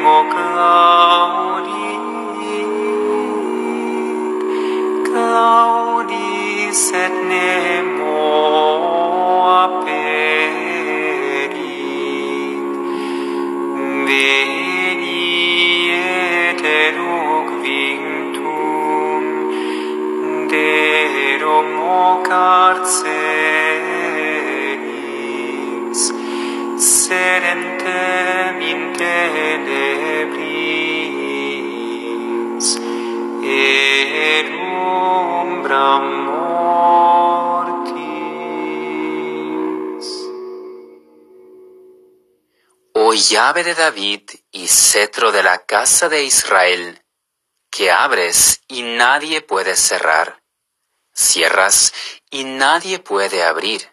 nemo claudi. Claudi sed nemo aperit veni et eruc vinctum derum o carcere. De David y cetro de la casa de Israel, que abres y nadie puede cerrar, cierras y nadie puede abrir.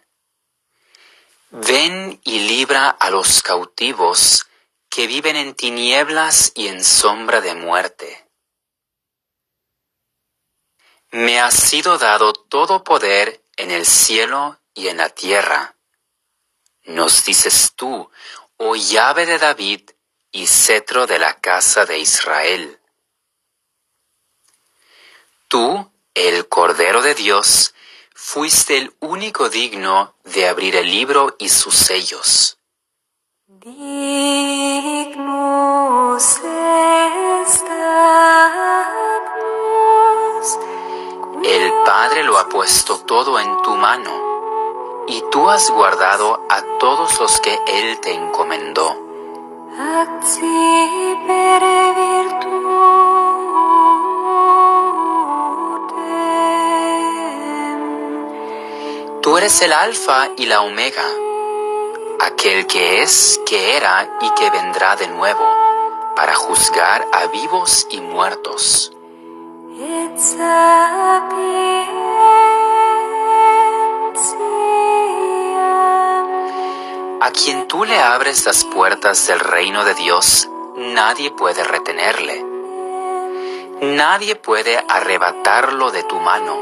Ven y libra a los cautivos que viven en tinieblas y en sombra de muerte. Me ha sido dado todo poder en el cielo y en la tierra. Nos dices tú, oh llave de David y cetro de la casa de Israel. Tú, el Cordero de Dios, fuiste el único digno de abrir el libro y sus sellos. Dignus est El Padre lo ha puesto todo en tu mano, y tú has guardado a todos los que Él te encomendó. Tú eres el Alfa y la Omega, aquel que es, que era y que vendrá de nuevo, para juzgar a vivos y muertos. A quien tú le abres las puertas del reino de Dios, nadie puede retenerle. Nadie puede arrebatarlo de tu mano,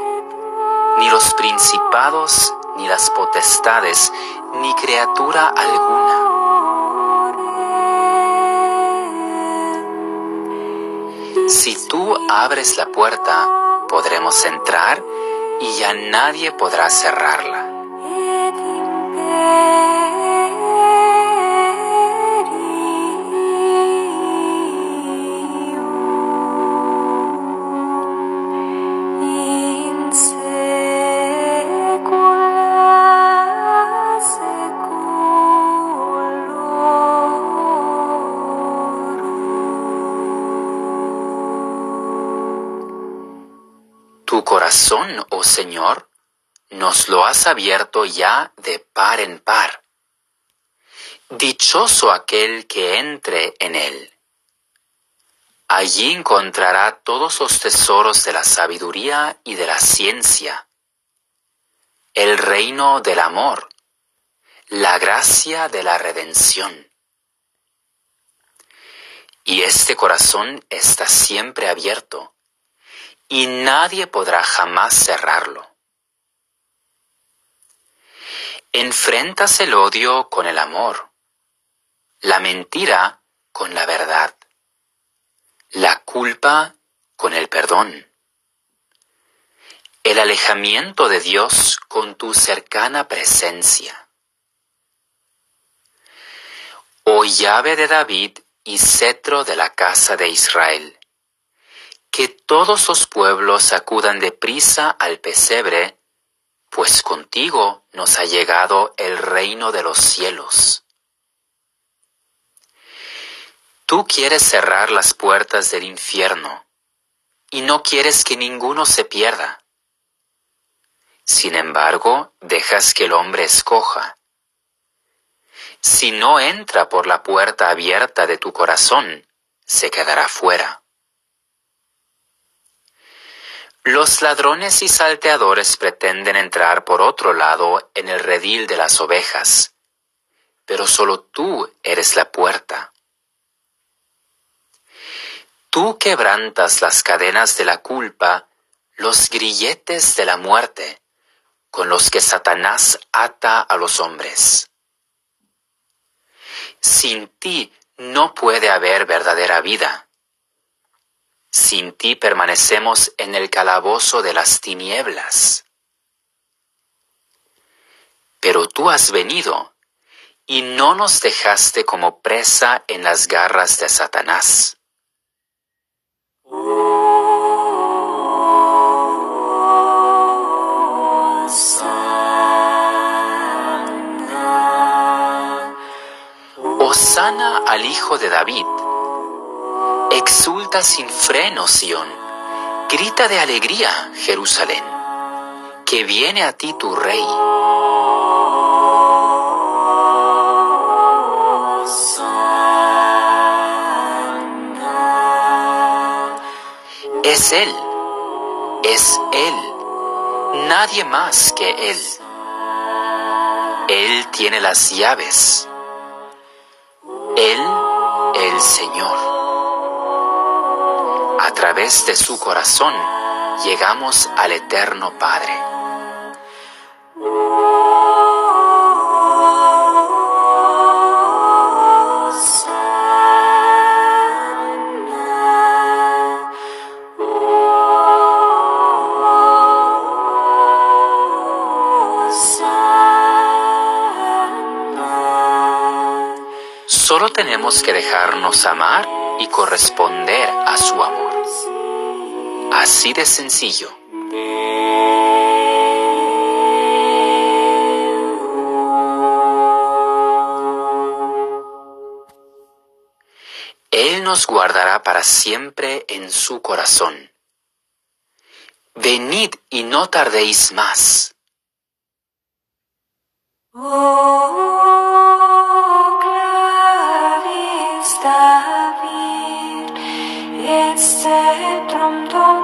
ni los principados, ni las potestades, ni criatura alguna. Si tú abres la puerta, podremos entrar y ya nadie podrá cerrarla. Tu corazón, oh Señor, nos lo has abierto ya de par en par. Dichoso aquel que entre en él. Allí encontrará todos los tesoros de la sabiduría y de la ciencia, el reino del amor, la gracia de la redención. Y este corazón está siempre abierto, y nadie podrá jamás cerrarlo. Enfrentas el odio con el amor, la mentira con la verdad, la culpa con el perdón, el alejamiento de Dios con tu cercana presencia. Oh llave de David y cetro de la casa de Israel, que todos los pueblos acudan deprisa al pesebre, pues contigo nos ha llegado el reino de los cielos. Tú quieres cerrar las puertas del infierno y no quieres que ninguno se pierda. Sin embargo, dejas que el hombre escoja. Si no entra por la puerta abierta de tu corazón, se quedará fuera. Los ladrones y salteadores pretenden entrar por otro lado en el redil de las ovejas, pero solo tú eres la puerta. Tú quebrantas las cadenas de la culpa, los grilletes de la muerte, con los que Satanás ata a los hombres. Sin ti no puede haber verdadera vida. Sin ti permanecemos en el calabozo de las tinieblas. Pero tú has venido y no nos dejaste como presa en las garras de Satanás. Osana al Hijo de David. Exulta sin freno, Sión. Grita de alegría, Jerusalén. Que viene a ti tu rey. Es Él, es Él, nadie más que Él. Él tiene las llaves. Él, el Señor. A través de su corazón llegamos al eterno Padre. Solo tenemos que dejarnos amar y corresponder a su amor. Así de sencillo. Él nos guardará para siempre en su corazón. Venid y no tardéis más. O et sceptrum Domini